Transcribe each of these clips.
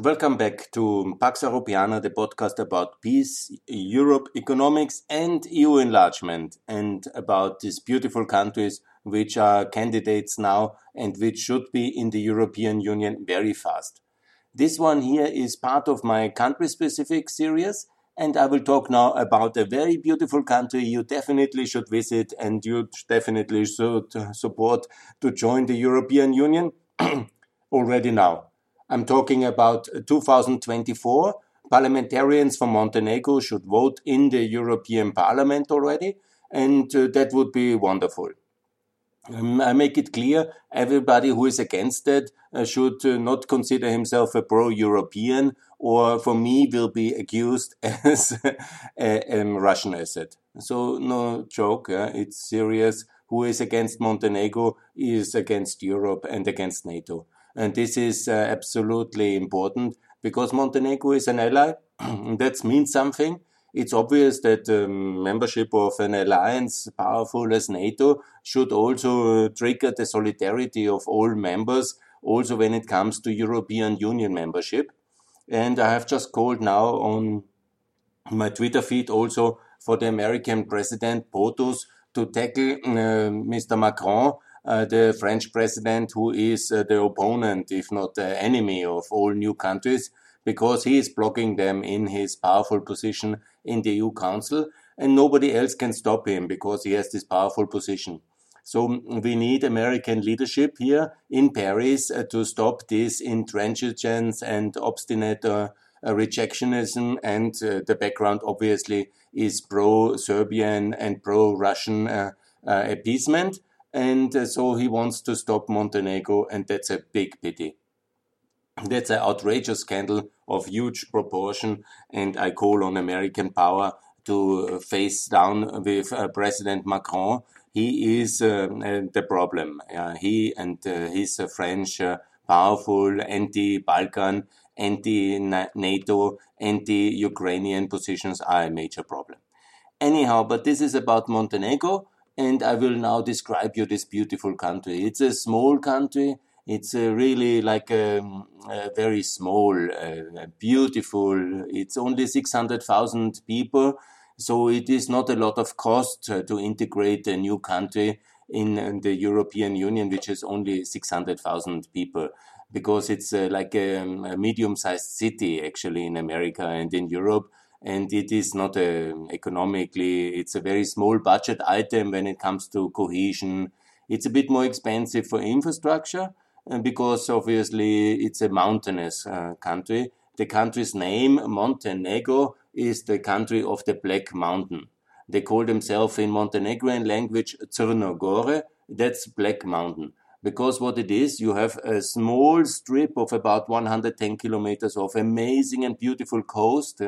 Welcome back to Pax Europiana, the podcast about peace, Europe, economics, and EU enlargement, and about these beautiful countries which are candidates now and which should be in the European Union very fast. This one here is part of my country specific series, and I will talk now about a very beautiful country you definitely should visit and you definitely should support to join the European Union already now. I'm talking about 2024. Parliamentarians from Montenegro should vote in the European Parliament already, and uh, that would be wonderful. Um, I make it clear everybody who is against that uh, should uh, not consider himself a pro European or for me will be accused as a, a, Russian asset. So, no joke, uh, it's serious. Who is against Montenegro is against Europe and against NATO. And this is uh, absolutely important because Montenegro is an ally. that means something it's obvious that um, membership of an alliance powerful as NATO should also trigger the solidarity of all members, also when it comes to European Union membership. And I have just called now on my Twitter feed also for the American President POTUS to tackle uh, Mr. Macron, uh, the French president, who is uh, the opponent, if not the enemy of all new countries, because he is blocking them in his powerful position in the EU Council, and nobody else can stop him because he has this powerful position. So we need American leadership here in Paris uh, to stop this intransigence and obstinate uh, uh, rejectionism. And uh, the background obviously is pro-Serbian and pro-Russian uh, uh, appeasement. And so he wants to stop Montenegro, and that's a big pity. That's an outrageous scandal of huge proportion, and I call on American power to face down with uh, President Macron. He is uh, uh the problem. he and uh, his uh, French powerful anti-Balkan, anti-NATO, anti-Ukrainian positions are a major problem. Anyhow, but this is about Montenegro, and I will now describe you this beautiful country. It's a small country it's uh, really like a, um, a very small, uh, beautiful. It's only 600,000 people. So it is not a lot of cost uh, to integrate a new country in, the European Union, which is only 600,000 people, because it's uh, like a, um, a medium-sized city actually in America and in Europe. And it is not a, economically, it's a very small budget item when it comes to cohesion. It's a bit more expensive for infrastructure, because obviously it's a mountainous uh, country. The country's name, Montenegro, is the country of the Black Mountain. They call themselves in Montenegrin language Crno Gore, that's Black Mountain. Because what it is, you have a small strip of about 110 kilometers of amazing and beautiful coast.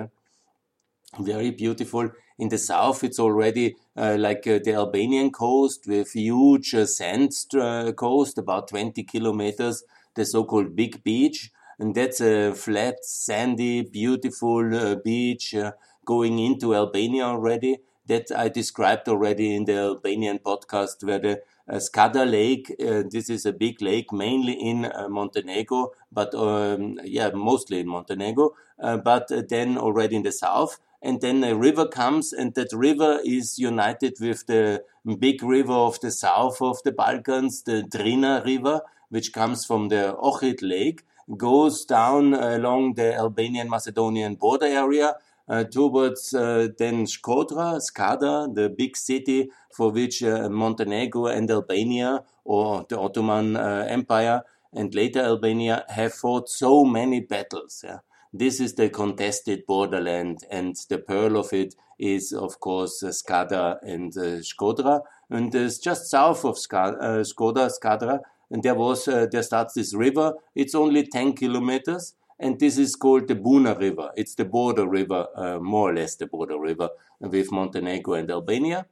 Very beautiful in the south, it's already uh, like uh, the Albanian coast with huge uh, sand uh, coast, about 20 kilometers, the so-called Big Beach. And that's a flat, sandy, beautiful uh, beach uh, going into Albania already. That I described already in the Albanian podcast where the uh, Skadar Lake. Uh, this is a big lake, mainly in uh, Montenegro, but um, yeah, mostly in Montenegro. but then already in the south, and then a river comes and that river is united with the big river of the south of the Balkans, the Drina River, which comes from the Ohrid Lake, goes down along the Albanian Macedonian border area uh, towards uh, then Shkodra, Skadar, the big city for which uh, Montenegro and Albania or the Ottoman uh, Empire and later Albania have fought so many battles. Yeah. This is the contested borderland, and the pearl of it is, of course, uh, and uh, Shkodra. And it's just south of Ska, uh, Skoda, Skadra, and there was uh, there starts this river. It's only 10 kilometers, and this is called the Buna River. It's the border river, uh, more or less the border river with Montenegro and Albania.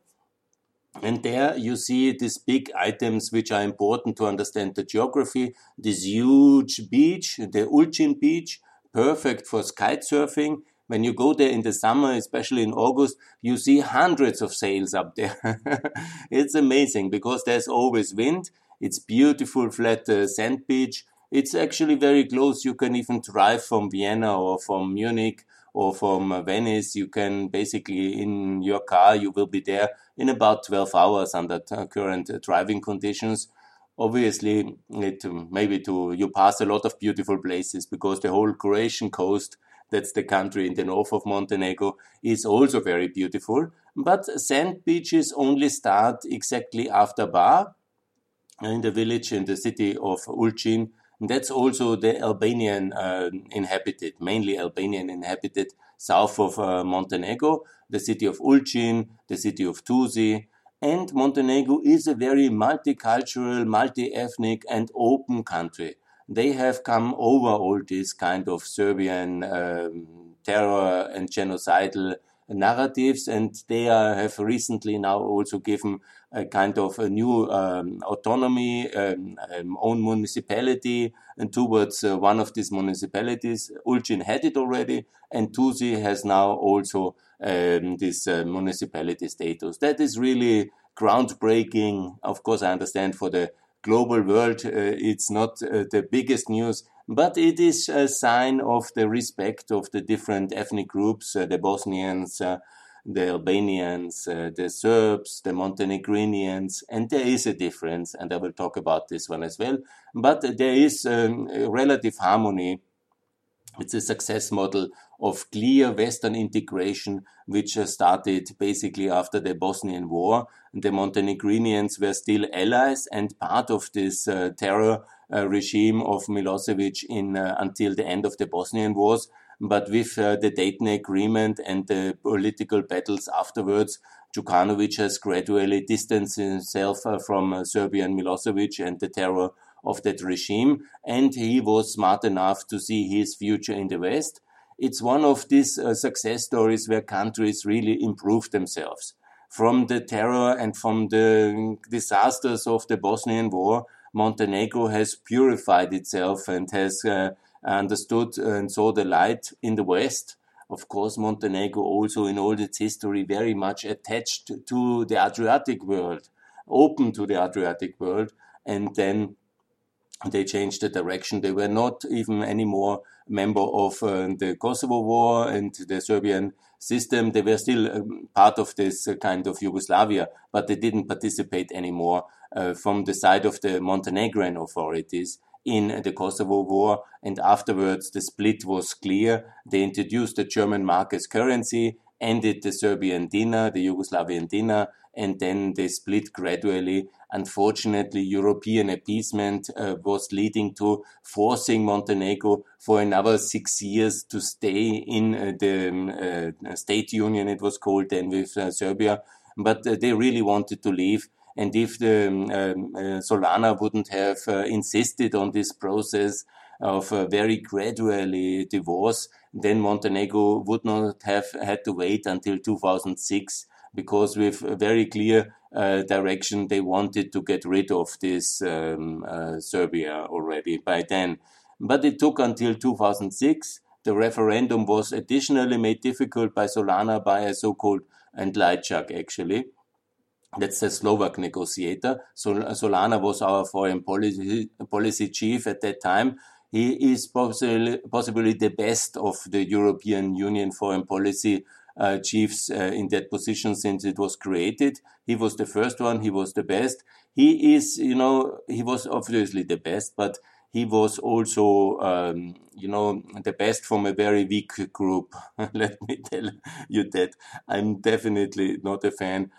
And there you see these big items which are important to understand the geography. This huge beach, the Ulcinj beach, perfect for kite surfing. When you go there in the summer, especially in August, you see hundreds of sails up there. it's amazing because there's always wind. It's beautiful flat uh, sand beach. It's actually very close. You can even drive from Vienna or from Munich or from Venice. You can basically, in your car, you will be there in about 12 hours under current driving conditions obviously it maybe to you pass a lot of beautiful places because the whole Croatian coast that's the country in the north of Montenegro is also very beautiful. But sand beaches only start exactly after Bar in the village in the city of Ulcinj that's also the Albanian uh, inhabited mainly Albanian inhabited south of uh, Montenegro the city of Ulcinj the city of Tuzi and Montenegro is a very multicultural, multi-ethnic and open country. They have come over all this kind of Serbian um, terror and genocidal narratives, and they are, have recently now also given a kind of a new um, autonomy, um, um, own municipality, and towards uh, one of these municipalities. Ulcinj had it already, and Tuzi has now also um, this uh, municipality status. That is really groundbreaking. Of course, I understand for the global world, uh, it's not uh, the biggest news, but it is a sign of the respect of the different ethnic groups, uh, the Bosnians, uh, the Albanians, uh, the Serbs, the Montenegrinians, and there is a difference, and I will talk about this one as well. But there is um, relative harmony. It's a success model of clear Western integration, which started basically after the Bosnian War. The Montenegrinians were still allies and part of this uh, terror uh, regime of Milosevic in uh, until the end of the Bosnian Wars. But with uh, the Dayton Agreement and the political battles afterwards, Djukanovic has gradually distanced himself uh, from uh, Serbian Milosevic and the terror of that regime, and he was smart enough to see his future in the West it's one of these uh, success stories where countries really improve themselves. From the terror and from the disasters of the Bosnian War, Montenegro has purified itself and has uh, understood and saw the light in the West. Of course, Montenegro also in all its history very much attached to the Adriatic world, open to the Adriatic world, and then they changed the direction. They were not even anymore member of uh, the Kosovo War and the Serbian system. They were still um, part of this uh, kind of Yugoslavia, but they didn't participate anymore uh, from the side of the Montenegrin authorities in the Kosovo War. And afterwards, the split was clear. They introduced the German mark as currency, ended the Serbian dinar, the Yugoslavian dinar, and then they split gradually Unfortunately, European appeasement uh, was leading to forcing Montenegro for another six years to stay in uh, the um, uh, state union, it was called then with uh, Serbia. But uh, they really wanted to leave. And if the um, um uh, Solana wouldn't have insisted on this process of very gradually divorce, then Montenegro would not have had to wait until 2006 because with a very clear uh, direction they wanted to get rid of this um, uh, Serbia already by then. But it took until 2006. The referendum was additionally made difficult by Solana by a so-called and Lajčák actually. That's the Slovak negotiator. So Solana was our foreign policy, policy chief at that time. He is possibly, possibly the best of the European Union foreign policy uh, chiefs uh, in that position since it was created. He was the first one. He was the best. He is, you know, he was obviously the best, but he was also, um, you know, the best from a very weak group. Let me tell you that I'm definitely not a fan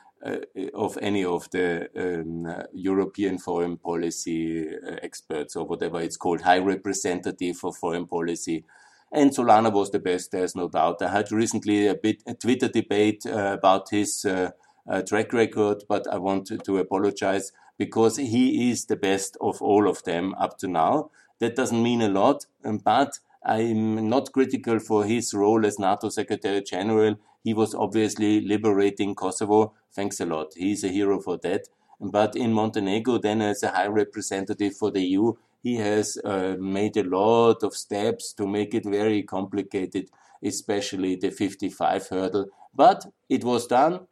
of any of the um, uh, European foreign policy uh, experts or whatever it's called, high representative for foreign policy and Solana was the best, there's no doubt. I had recently a bit a Twitter debate uh, about his uh, uh, track record, but I want to, to apologize because he is the best of all of them up to now. That doesn't mean a lot, um, but I'm not critical for his role as NATO Secretary General. He was obviously liberating Kosovo. Thanks a lot. He's a hero for that. But in Montenegro, then as a high representative for the EU, he has uh, made a lot of steps to make it very complicated, especially the 55 hurdle. But it was done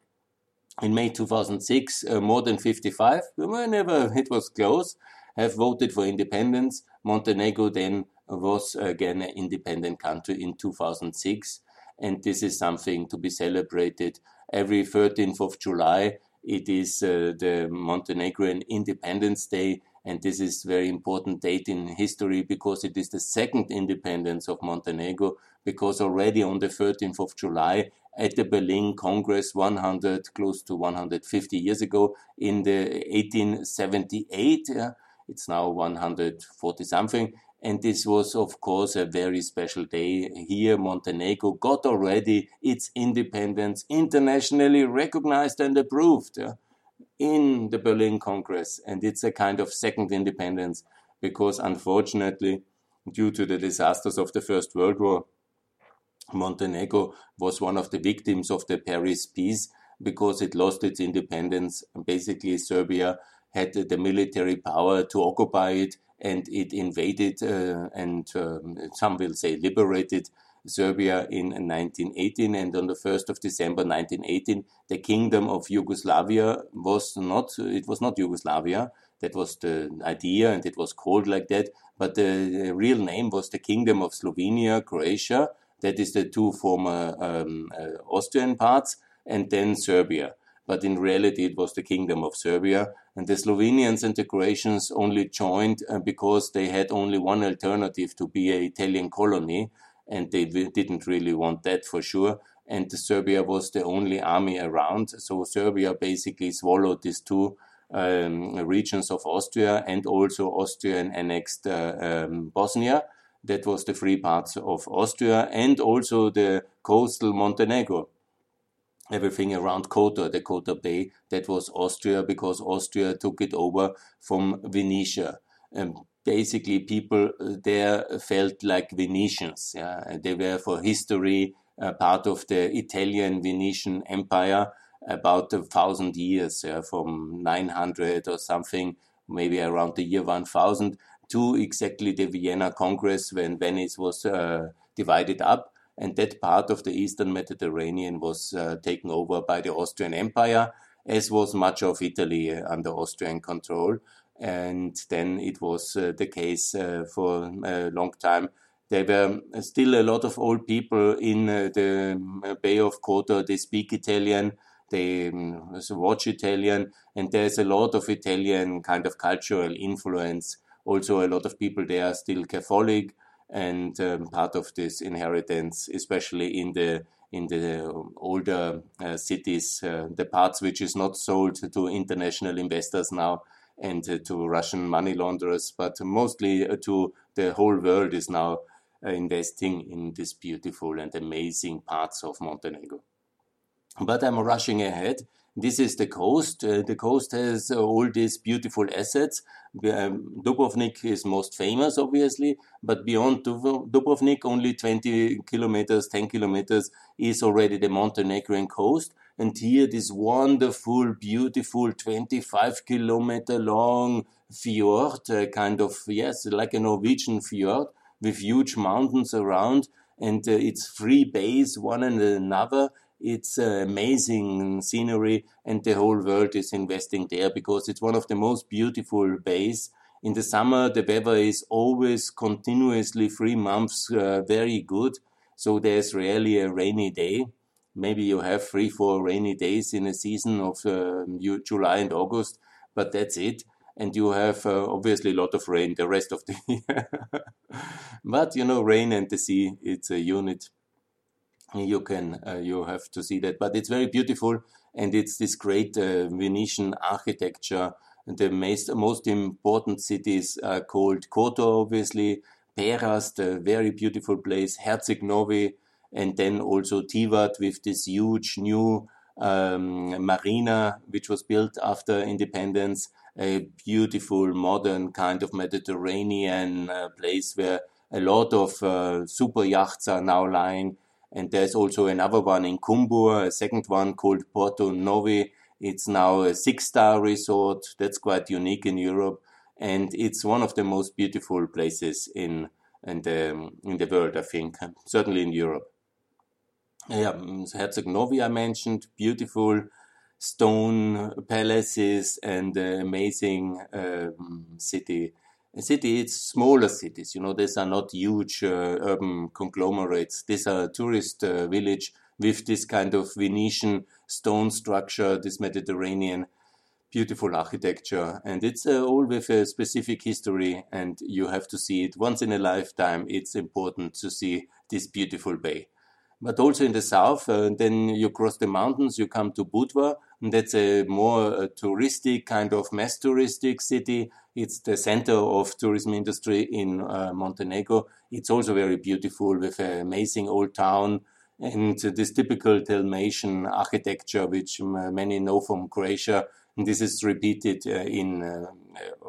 in May 2006, uh, more than 55, whenever it was close, have voted for independence. Montenegro then was again an independent country in 2006. And this is something to be celebrated every 13th of July. It is uh, the Montenegrin Independence Day. And this is very important date in history because it is the second independence of Montenegro. Because already on the 13th of July, at the Berlin Congress 100, close to 150 years ago, in the 1878, uh, it's now 140 something, and this was, of course, a very special day here. Montenegro got already its independence internationally recognized and approved uh, in the Berlin Congress. And it's a kind of second independence because, unfortunately, due to the disasters of the First World War, Montenegro was one of the victims of the Paris Peace because it lost its independence. Basically, Serbia had the military power to occupy it and it invaded uh, and um, some will say liberated Serbia in 1918 and on the 1st of December 1918 the kingdom of Yugoslavia was not it was not Yugoslavia. That was the idea and it was called like that. But the real name was the kingdom of Slovenia Croatia. That is the two former um, uh, Austrian parts and then Serbia but in reality it was the Kingdom of Serbia. And the Slovenians and the Croatians only joined uh, because they had only one alternative to be an Italian colony, and they didn't really want that for sure. And Serbia was the only army around, so Serbia basically swallowed these two um, regions of Austria and also Austrian annexed uh, um, Bosnia. That was the free parts of Austria and also the coastal Montenegro everything around Kotor, the Kotor Bay, that was Austria because Austria took it over from Venetia. And basically, people uh, there felt like Venetians. Yeah? They were for history uh, part of the Italian Venetian Empire about a thousand years, yeah? from 900 or something, maybe around the year 1000 to exactly the Vienna Congress when Venice was uh, divided up and that part of the eastern Mediterranean was uh, taken over by the Austrian Empire, as was much of Italy under Austrian control. And then it was uh, the case uh, for a long time. There were still a lot of old people in the um, Bay of Kotor. They speak Italian, they um, watch Italian, and there's a lot of Italian kind of cultural influence. Also, a lot of people there are still Catholic and um, part of this inheritance, especially in the in the older uh, cities, uh, the parts which is not sold to international investors now and uh, to Russian money launderers, but mostly uh, to the whole world is now uh, investing in this beautiful and amazing parts of Montenegro. But I'm rushing ahead this is the coast. Uh, the coast has uh, all these beautiful assets. Um, Dubrovnik is most famous, obviously, but beyond Dubrovnik, only 20 kilometers, 10 kilometers is already the Montenegrin coast. And here, this wonderful, beautiful 25 kilometer long fjord, uh, kind of, yes, like a Norwegian fjord with huge mountains around. And uh, it's three bays, one and another it's uh, amazing scenery, and the whole world is investing there because it's one of the most beautiful bays. In the summer, the weather is always continuously three months uh, very good, so there's rarely a rainy day. Maybe you have three, four rainy days in a season of uh, July and August, but that's it and you have uh, obviously a lot of rain the rest of the year. but you know, rain and the sea, it's a unit you can uh, you have to see that. But it's very beautiful and it's this great uh, venetian architecture. The most, most important cities are called kotor obviously Perast the very beautiful place herceg novi and then also tivat with this huge new um, marina which was built after independence a beautiful modern kind of mediterranean uh, place where a lot of uh, super yachts are now lying and there's also another one in Kumbor, a second one called Porto Novi. It's now a six star resort. That's quite unique in Europe. And it's one of the most beautiful places in, in, the, in the world, I think, certainly in Europe. Yeah, Herceg Novi, I mentioned, beautiful stone palaces and amazing um, city city, it's smaller cities. You know, these are not huge uh, urban conglomerates. These are tourist uh, village with this kind of Venetian stone structure, this Mediterranean beautiful architecture. And it's uh, all with a specific history, and you have to see it once in a lifetime. It's important to see this beautiful bay. But also in the south, uh, then you cross the mountains, you come to Budva, that's a more touristic kind of mass touristic city. It's the center of tourism industry in uh, Montenegro. It's also very beautiful with an amazing old town and this typical Dalmatian architecture, which many know from Croatia. And this is repeated uh, in, uh,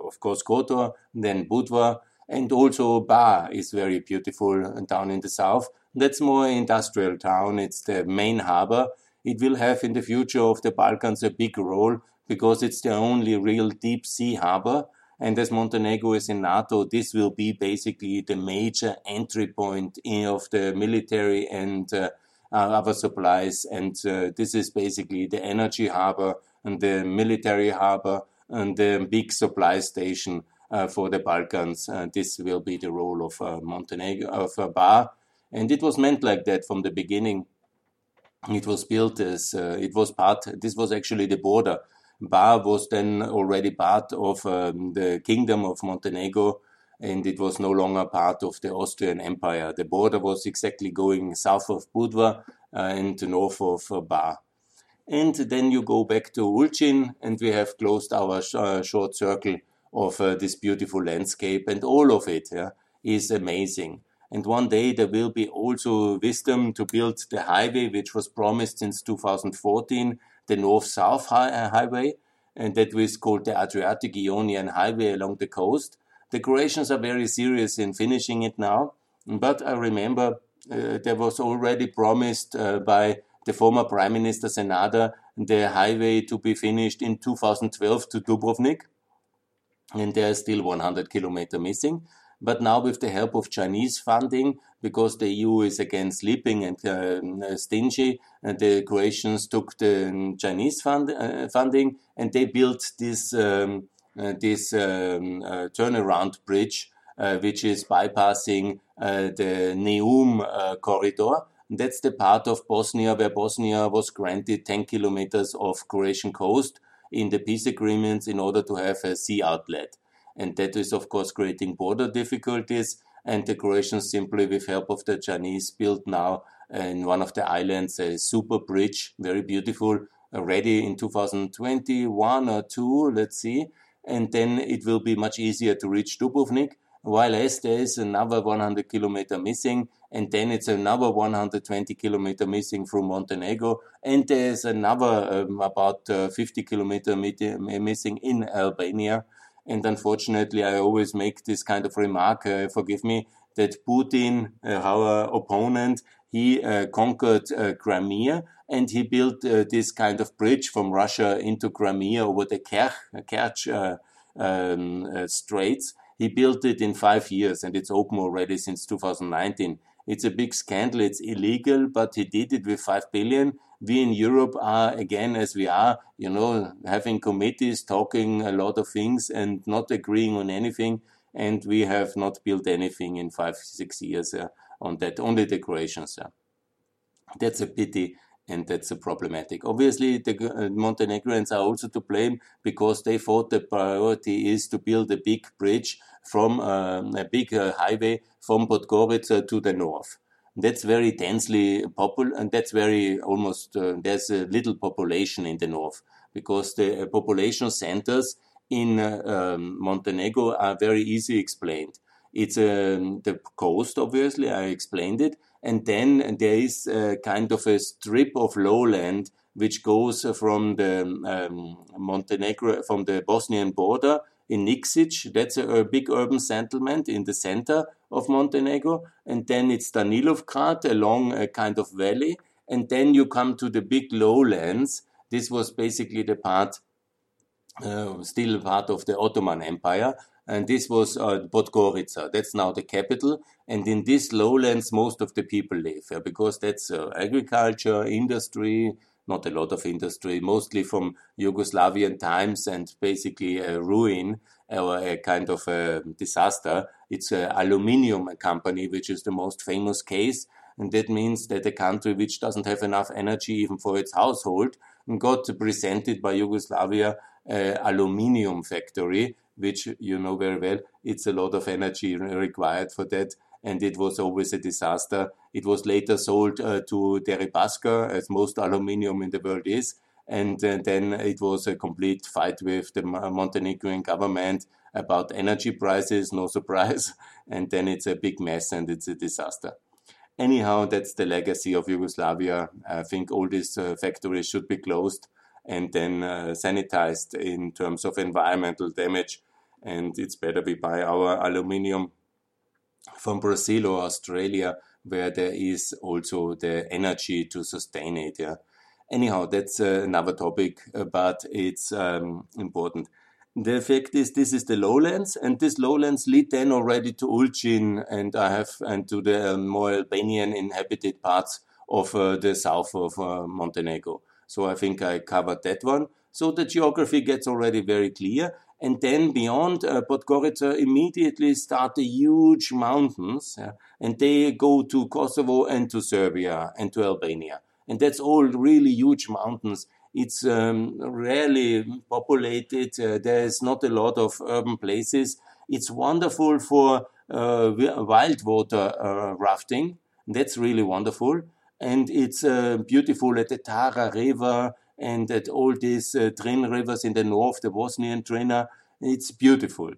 of course, Kotor, then Budva, and also Bar is very beautiful down in the south. That's more industrial town. It's the main harbor. It will have in the future of the Balkans a big role because it's the only real deep sea harbor. And as Montenegro is in NATO, this will be basically the major entry point of the military and uh, other supplies. And uh, this is basically the energy harbor and the military harbor and the big supply station uh, for the Balkans. Uh, this will be the role of uh, Montenegro, of uh, Bar. And it was meant like that from the beginning. It was built as, uh, it was part, this was actually the border. Bar was then already part of um, the kingdom of Montenegro and it was no longer part of the Austrian Empire. The border was exactly going south of Budva uh, and north of uh, Bar. And then you go back to Ulcinj, and we have closed our sh uh, short circle of uh, this beautiful landscape, and all of it yeah, is amazing. And one day there will be also wisdom to build the highway, which was promised since 2014, the north-south hi uh, highway, and that was called the Adriatic Ionian Highway along the coast. The Croatians are very serious in finishing it now, but I remember uh, there was already promised uh, by the former Prime Minister Sanader the highway to be finished in 2012 to Dubrovnik. And there is still 100 kilometer missing. But now, with the help of Chinese funding, because the EU is again sleeping and uh, stingy, uh, the Croatians took the Chinese fund, uh, funding and they built this um, uh, this um, uh, turnaround bridge, uh, which is bypassing the Neum corridor that's the part of Bosnia where Bosnia was granted 10 kilometers of Croatian coast in the peace agreements in order to have a sea outlet. And that is, of course, creating border difficulties. And the Croatians simply, with help of the Chinese, built now in one of the islands a super bridge, very beautiful, ready in 2021 or two, let's see. And then it will be much easier to reach Dubrovnik while as there is another 100 kilometer missing, and then it's another 120 kilometer missing from Montenegro, and there's another um, about uh, 50 kilometer missing in Albania. And unfortunately, I always make this kind of remark, uh, forgive me, that Putin, uh, our opponent, he uh, conquered uh, Crimea and he built uh, this kind of bridge from Russia into Crimea over the Kerch, Kerch um, Straits he built it in five years and it's open already since 2019. It's a big scandal. It's illegal, but he did it with 5 billion. We in Europe are, again, as we are, you know, having committees, talking a lot of things and not agreeing on anything. And we have not built anything in five, six years uh, on that, only decorations. Uh. That's a pity and that's a problematic. Obviously, the uh, Montenegrins are also to blame because they thought the priority is to build a big bridge from um, a big uh, highway from Podgorica to the north. That's very densely popular, and that's very almost uh, there's a little population in the north because the uh, population centers in uh, um, Montenegro are very easy explained. It's um, the coast, obviously, I explained it, and then there is a kind of a strip of lowland which goes from the um, Montenegro, from the Bosnian border in Nikšić. That's a, a, big urban settlement in the center of Montenegro. And then it's Danilovgrad along a kind of valley. And then you come to the big lowlands. This was basically the part, uh, still part of the Ottoman Empire and this was uh, Podgorica. That's now the capital. And in these lowlands, most of the people live yeah, because that's uh, agriculture, industry, not a lot of industry, mostly from Yugoslavian times and basically a ruin or a kind of a disaster. It's an aluminium company, which is the most famous case. And that means that a country which doesn't have enough energy even for its household got presented by Yugoslavia uh, aluminium factory, which you know very well. It's a lot of energy required for that, and it was always a disaster. It was later sold uh, to Deripaska, as most aluminium in the world is, and uh, then it was a complete fight with the Montenegrin government about energy prices. No surprise, and then it's a big mess and it's a disaster. Anyhow, that's the legacy of Yugoslavia. I think all these uh, factories should be closed and then uh, sanitized in terms of environmental damage. And it's better we buy our aluminium from Brazil or Australia, where there is also the energy to sustain it. Yeah. Anyhow, that's uh, another topic, uh, but it's um, important. The fact is, this is the lowlands, and this lowlands lead then already to Ulcinj, and I have and to the um, more Albanian inhabited parts of uh, the south of uh, Montenegro. So I think I covered that one. So the geography gets already very clear. And then beyond uh, Podgorica, immediately start the huge mountains, yeah, and they go to Kosovo and to Serbia and to Albania. And that's all really huge mountains. It's um, rarely populated. Uh, there's not a lot of urban places. It's wonderful for uh, wild water uh, rafting. That's really wonderful and it's uh, beautiful at the Tara River and at all these uh, rivers in the north, the Bosnian Drina. It's beautiful.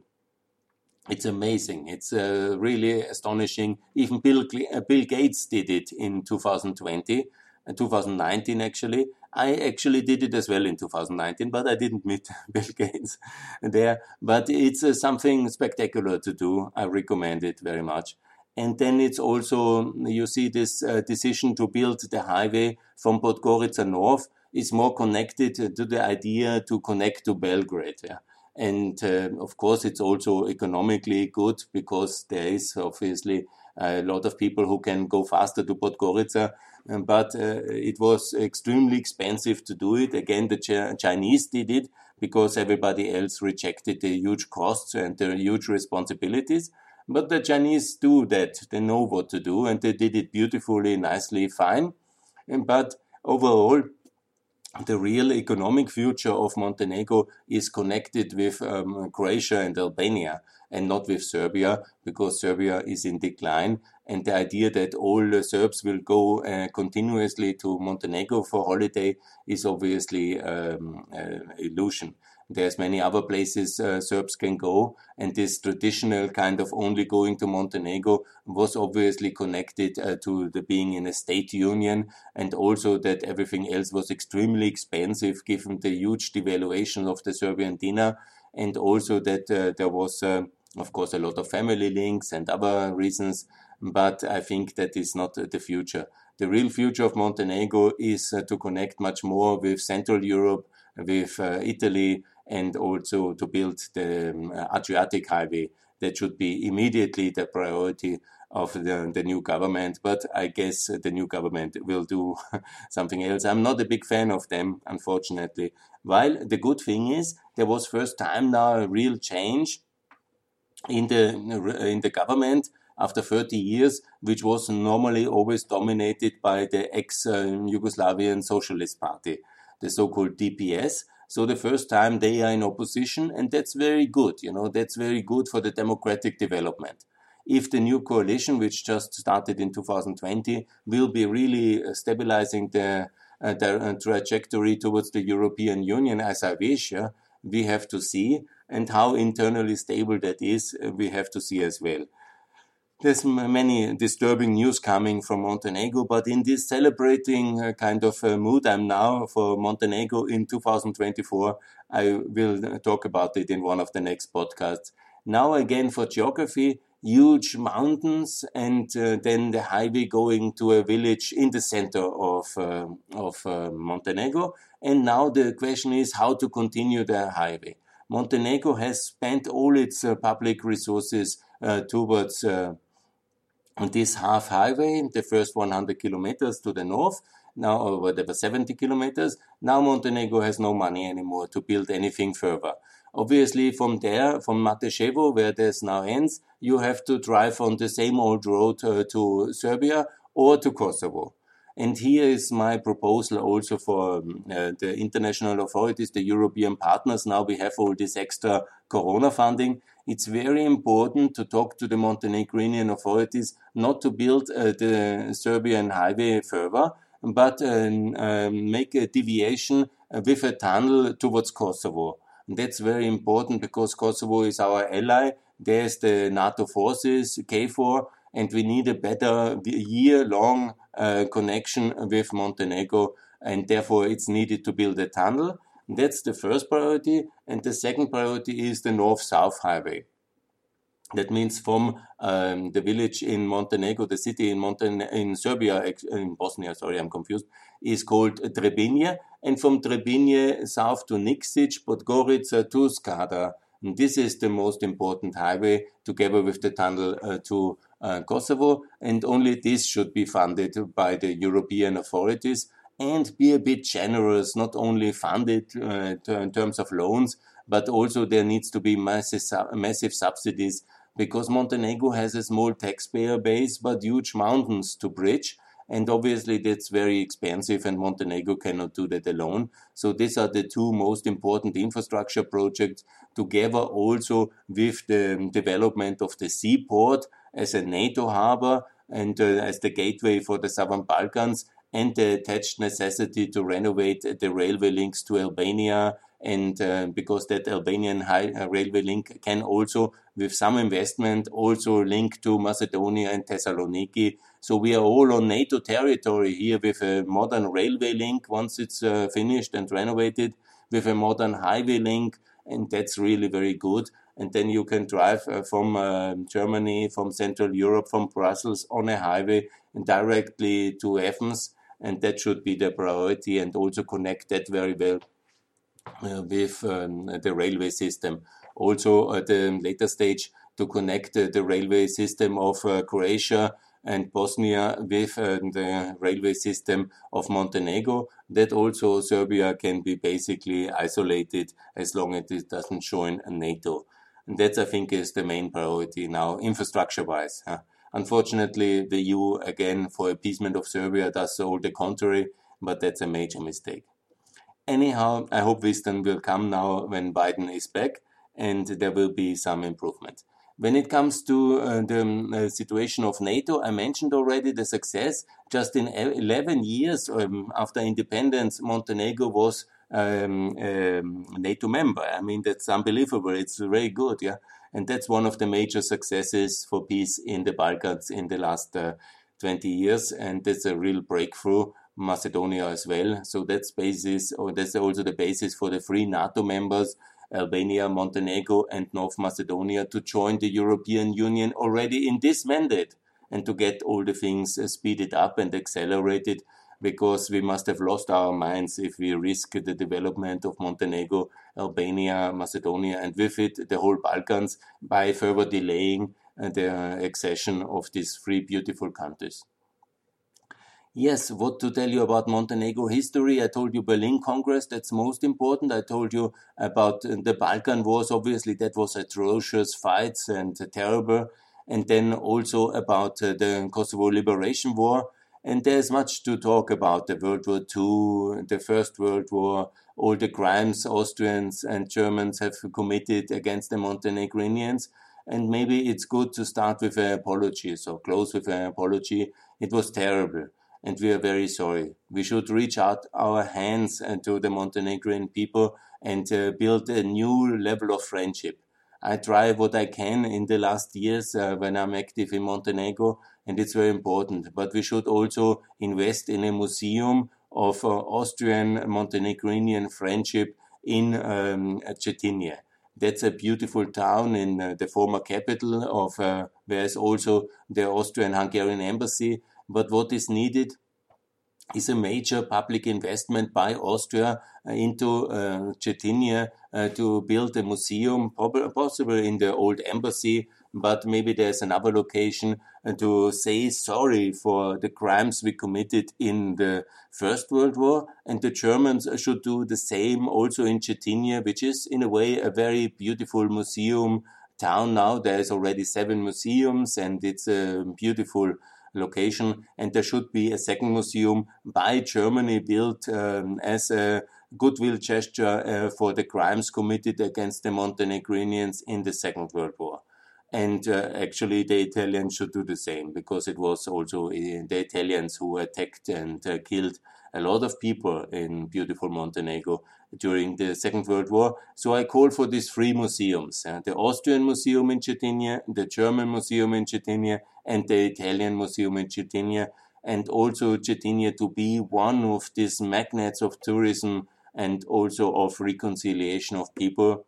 It's amazing. It's uh, really astonishing. Even Bill, uh, Bill Gates did it in 2020, uh, 2019 actually. I actually did it as well in 2019, but I didn't meet Bill Gates there. But it's uh, something spectacular to do. I recommend it very much. And then it's also, you see this uh, decision to build the highway from Podgorica North is more connected to the idea to connect to Belgrade. Yeah. And uh, of course, it's also economically good because there is obviously a lot of people who can go faster to Podgorica. Um, but uh, it was extremely expensive to do it. Again, the Ch- Chinese did it because everybody else rejected the huge costs and the huge responsibilities. But the Chinese do that. They know what to do and they did it beautifully, nicely, fine. But overall, the real economic future of Montenegro is connected with um, Croatia and Albania and not with Serbia because Serbia is in decline. And the idea that all Serbs will go uh, continuously to Montenegro for holiday is obviously um, illusion. There's many other places uh, Serbs can go, and this traditional kind of only going to Montenegro was obviously connected uh, to the being in a state union, and also that everything else was extremely expensive given the huge devaluation of the Serbian dinar, and also that uh, there was, uh, of course, a lot of family links and other reasons. But I think that is not the future. The real future of Montenegro is uh, to connect much more with Central Europe, with uh, Italy, and also to build the um, Adriatic Highway. That should be immediately the priority of the, the new government. But I guess the new government will do something else. I'm not a big fan of them, unfortunately. While the good thing is, there was first time now a real change in the in the government after 30 years, which was normally always dominated by the ex-Yugoslavian Socialist Party, the so-called DPS. So the first time they are in opposition, and that's very good. You know, that's very good for the democratic development. If the new coalition, which just started in 2020, will be really uh, stabilizing the, uh, the uh, trajectory towards the European Union, as I wish, we have to see. And how internally stable that is, uh, we have to see as well there's many disturbing news coming from Montenegro, but in this celebrating uh, kind of uh, mood I'm now for Montenegro in 2024, I will talk about it in one of the next podcasts. Now again for geography, huge mountains and uh, then the highway going to a village in the center of uh, of uh, Montenegro. And now the question is how to continue the highway. Montenegro has spent all its uh, public resources towards on this half highway, the first 100 kilometers to the north, now or whatever 70 kilometers. Now Montenegro has no money anymore to build anything further. Obviously, from there, from Mateševo, where this now ends, you have to drive on the same old road uh, to Serbia or to Kosovo. And here is my proposal also for um, uh, the international authorities, the European partners. Now we have all this extra Corona funding. It's very important to talk to the Montenegrin authorities not to build uh, the Serbian highway further, but uh, make a deviation with a tunnel towards Kosovo. And that's very important because Kosovo is our ally. There's the NATO forces, KFOR, and we need a better year-long uh, connection with Montenegro, and therefore it's needed to build a tunnel. That's the first priority, and the second priority is the north-south highway. That means from um, the village in Montenegro, the city in Monten in Serbia, in Bosnia, sorry, I'm confused, is called Trebinje, and from Trebinje south to Nikšić, Podgorica to Skadar. And this is the most important highway, together with the tunnel uh, to uh, Kosovo, and only this should be funded by the European authorities and be a bit generous, not only funded uh, in terms of loans, but also there needs to be massive, massive subsidies because Montenegro has a small taxpayer base but huge mountains to bridge. And obviously, that's very expensive, and Montenegro cannot do that alone. So, these are the two most important infrastructure projects, together also with the development of the seaport as a NATO harbor and uh, as the gateway for the Southern Balkans, and the attached necessity to renovate the railway links to Albania and uh, because that Albanian high, uh, railway link can also, with some investment, also link to Macedonia and Thessaloniki. So we are all on NATO territory here with a modern railway link once it's uh, finished and renovated, with a modern highway link, and that's really very good. And then you can drive uh, from uh, Germany, from Central Europe, from Brussels on a highway and directly to Athens. And that should be the priority and also connect that very well uh, with um, the railway system. Also, at the later stage, to connect the railway system of uh, Croatia and Bosnia with uh, the railway system of Montenegro, that also Serbia can be basically isolated as long as it doesn't join NATO. And that, I think, is the main priority now, infrastructure wise. Huh? Unfortunately, the EU, again, for appeasement of Serbia, does all the contrary, but that's a major mistake. Anyhow, I hope wisdom will come now when Biden is back and there will be some improvement. When it comes to uh, the um, uh, situation of NATO, I mentioned already the success. Just in 11 years um, after independence, Montenegro was um, um, NATO member. I mean, that's unbelievable. It's very good, yeah. And that's one of the major successes for peace in the Balkans in the last uh, 20 years. And that's a real breakthrough Macedonia as well. So that's basis, or that's also the basis for the three NATO members, Albania, Montenegro, and North Macedonia, to join the European Union already in this mandate and to get all the things uh, speeded up and accelerated because we must have lost our minds if we risk the development of Montenegro, Albania, Macedonia, and with it the whole Balkans by further delaying uh, the accession of these three beautiful countries. Yes, what to tell you about Montenegro history? I told you Berlin Congress, that's most important. I told you about the Balkan Wars, obviously, that was atrocious fights and terrible. And then also about uh, the Kosovo Liberation War. And there's much to talk about the World War II, the First World War, all the crimes Austrians and Germans have committed against the Montenegrinians. And maybe it's good to start with an apology, so close with an apology. It was terrible and we are very sorry. We should reach out our hands to the Montenegrin people and uh, build a new level of friendship. I try what I can in the last years uh, when I'm active in Montenegro, and it's very important. But we should also invest in a museum of uh, Austrian Montenegrinian friendship in um, Cetinje. That's a beautiful town in uh, the former capital of uh, where is also the Austrian Hungarian embassy but what is needed is a major public investment by Austria uh, into uh, Cetinje uh, to build a museum, possibly in the old embassy, but maybe there's another location uh, to say sorry for the crimes we committed in the First World War. And the Germans should do the same also in Cetinje, which is in a way a very beautiful museum town now. There's already seven museums and it's a beautiful location. And there should be a second museum by Germany built um, as a goodwill gesture uh, for the crimes committed against the Montenegrinians in the Second World War. And uh, actually, the Italians should do the same because it was also uh, the Italians who attacked and uh, killed a lot of people in beautiful Montenegro during the Second World War. So I call for these three museums uh, the Austrian Museum in Cetinje, the German Museum in Cetinje, and the Italian Museum in Cetinje. And also Cetinje to be one of these magnets of tourism and also of reconciliation of people.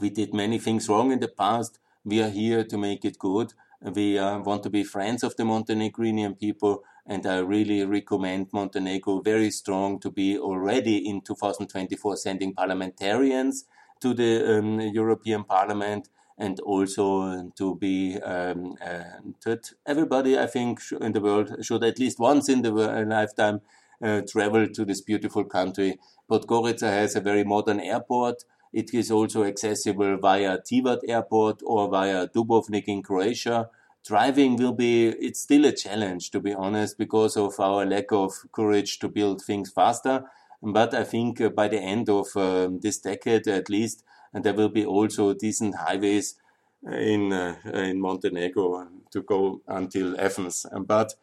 We did many things wrong in the past. We are here to make it good. We uh, want to be friends of the Montenegrinian people, and I really recommend Montenegro very strong to be already in 2024 sending parliamentarians to the um, European Parliament and also to be um, uh, that everybody I think in the world should at least once in the lifetime uh, travel to this beautiful country. Podgorica has a very modern airport. It is also accessible via Tivat airport or via Dubrovnik in Croatia. Driving will be, it's still a challenge to be honest because of our lack of courage to build things faster. But I think uh, by the end of um, this decade at least, and there will be also decent highways in uh, in Montenegro to go until Athens. But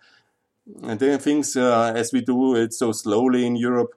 then things uh, as we do it so slowly in Europe,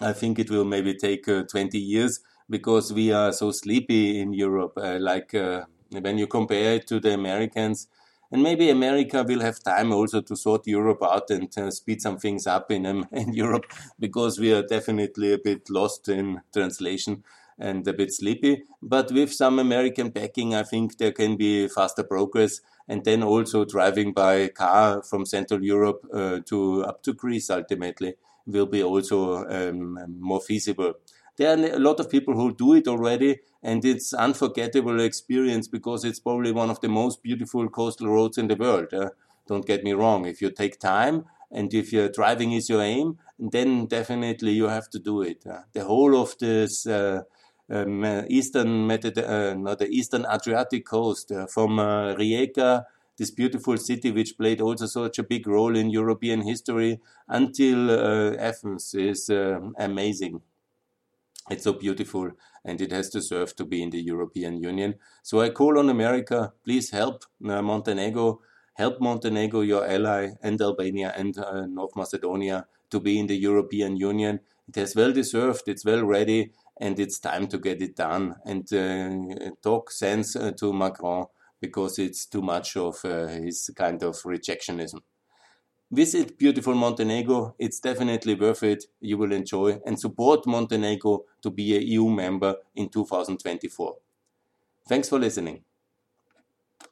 I think it will maybe take uh, 20 years because we are so sleepy in Europe. Uh, like uh, when you compare it to the Americans, and maybe America will have time also to sort Europe out and uh, speed some things up in um, in Europe because we are definitely a bit lost in translation and a bit sleepy. But with some American backing, I think there can be faster progress and then also driving by car from Central Europe uh, to up to Greece ultimately will be also um, more feasible. There are a lot of people who do it already, and it's unforgettable experience because it's probably one of the most beautiful coastal roads in the world. Uh, don't get me wrong. If you take time and if your driving is your aim, then definitely you have to do it. Uh, the whole of this uh, um, eastern Mediter- uh, not the eastern Adriatic coast uh, from uh, Rijeka, this beautiful city which played also such a big role in European history, until Athens is amazing. It's so beautiful and it has deserved to be in the European Union. So I call on America, please help Montenegro, help Montenegro, your ally, and Albania and uh, North Macedonia to be in the European Union. It has well deserved, it's well ready, and it's time to get it done and uh, talk sense uh, to Macron because it's too much of uh, his kind of rejectionism. Visit beautiful Montenegro. It's definitely worth it. You will enjoy and support Montenegro to be a EU member in 2024. Thanks for listening.